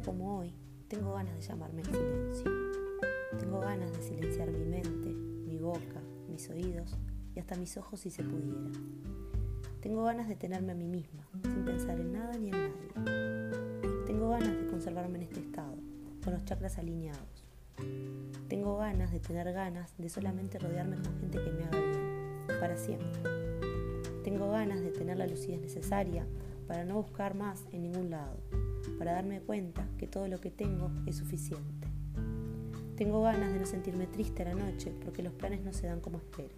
como hoy, tengo ganas de llamarme al silencio. Tengo ganas de silenciar mi mente, mi boca, mis oídos y hasta mis ojos si se pudiera. Tengo ganas de tenerme a mí misma, sin pensar en nada ni en nadie. Tengo ganas de conservarme en este estado, con los chakras alineados. Tengo ganas de tener ganas de solamente rodearme con gente que me haga bien, para siempre. Tengo ganas de tener la lucidez necesaria para no buscar más en ningún lado, para darme cuenta que todo lo que tengo es suficiente. Tengo ganas de no sentirme triste a la noche porque los planes no se dan como espero.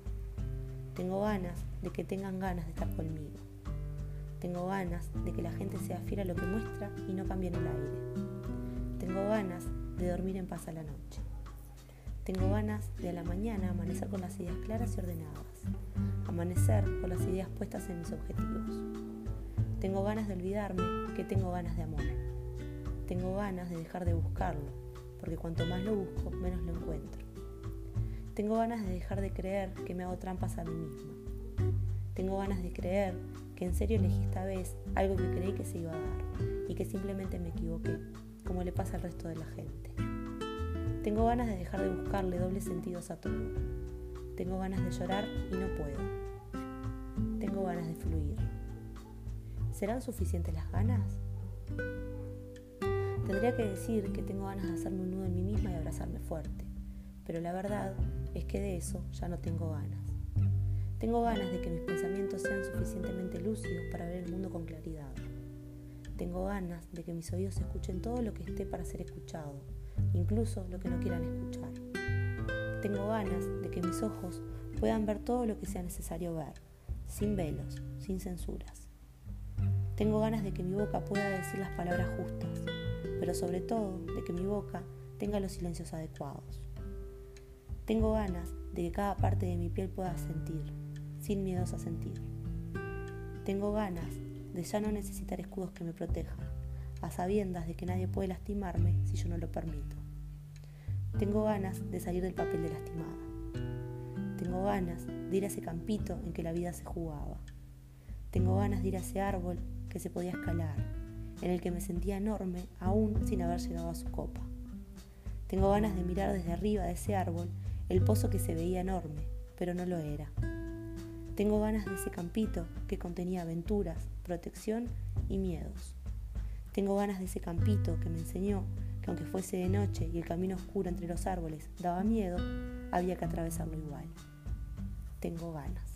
Tengo ganas de que tengan ganas de estar conmigo. Tengo ganas de que la gente sea fiel a lo que muestra y no cambie en el aire. Tengo ganas de dormir en paz a la noche. Tengo ganas de a la mañana amanecer con las ideas claras y ordenadas. Amanecer con las ideas puestas en mis objetivos. Tengo ganas de olvidarme que tengo ganas de amor. Tengo ganas de dejar de buscarlo, porque cuanto más lo busco, menos lo encuentro. Tengo ganas de dejar de creer que me hago trampas a mí misma. Tengo ganas de creer que en serio elegí esta vez algo que creí que se iba a dar y que simplemente me equivoqué, como le pasa al resto de la gente. Tengo ganas de dejar de buscarle dobles sentidos a todo. Tengo ganas de llorar y no puedo. ¿Serán suficientes las ganas? Tendría que decir que tengo ganas de hacerme un nudo en mí misma y abrazarme fuerte, pero la verdad es que de eso ya no tengo ganas. Tengo ganas de que mis pensamientos sean suficientemente lúcidos para ver el mundo con claridad. Tengo ganas de que mis oídos escuchen todo lo que esté para ser escuchado, incluso lo que no quieran escuchar. Tengo ganas de que mis ojos puedan ver todo lo que sea necesario ver, sin velos, sin censuras. Tengo ganas de que mi boca pueda decir las palabras justas, pero sobre todo de que mi boca tenga los silencios adecuados. Tengo ganas de que cada parte de mi piel pueda sentir, sin miedos a sentir. Tengo ganas de ya no necesitar escudos que me protejan, a sabiendas de que nadie puede lastimarme si yo no lo permito. Tengo ganas de salir del papel de lastimada. Tengo ganas de ir a ese campito en que la vida se jugaba. Tengo ganas de ir a ese árbol que se podía escalar, en el que me sentía enorme aún sin haber llegado a su copa. Tengo ganas de mirar desde arriba de ese árbol el pozo que se veía enorme, pero no lo era. Tengo ganas de ese campito que contenía aventuras, protección y miedos. Tengo ganas de ese campito que me enseñó que aunque fuese de noche y el camino oscuro entre los árboles daba miedo, había que atravesarlo igual. Tengo ganas.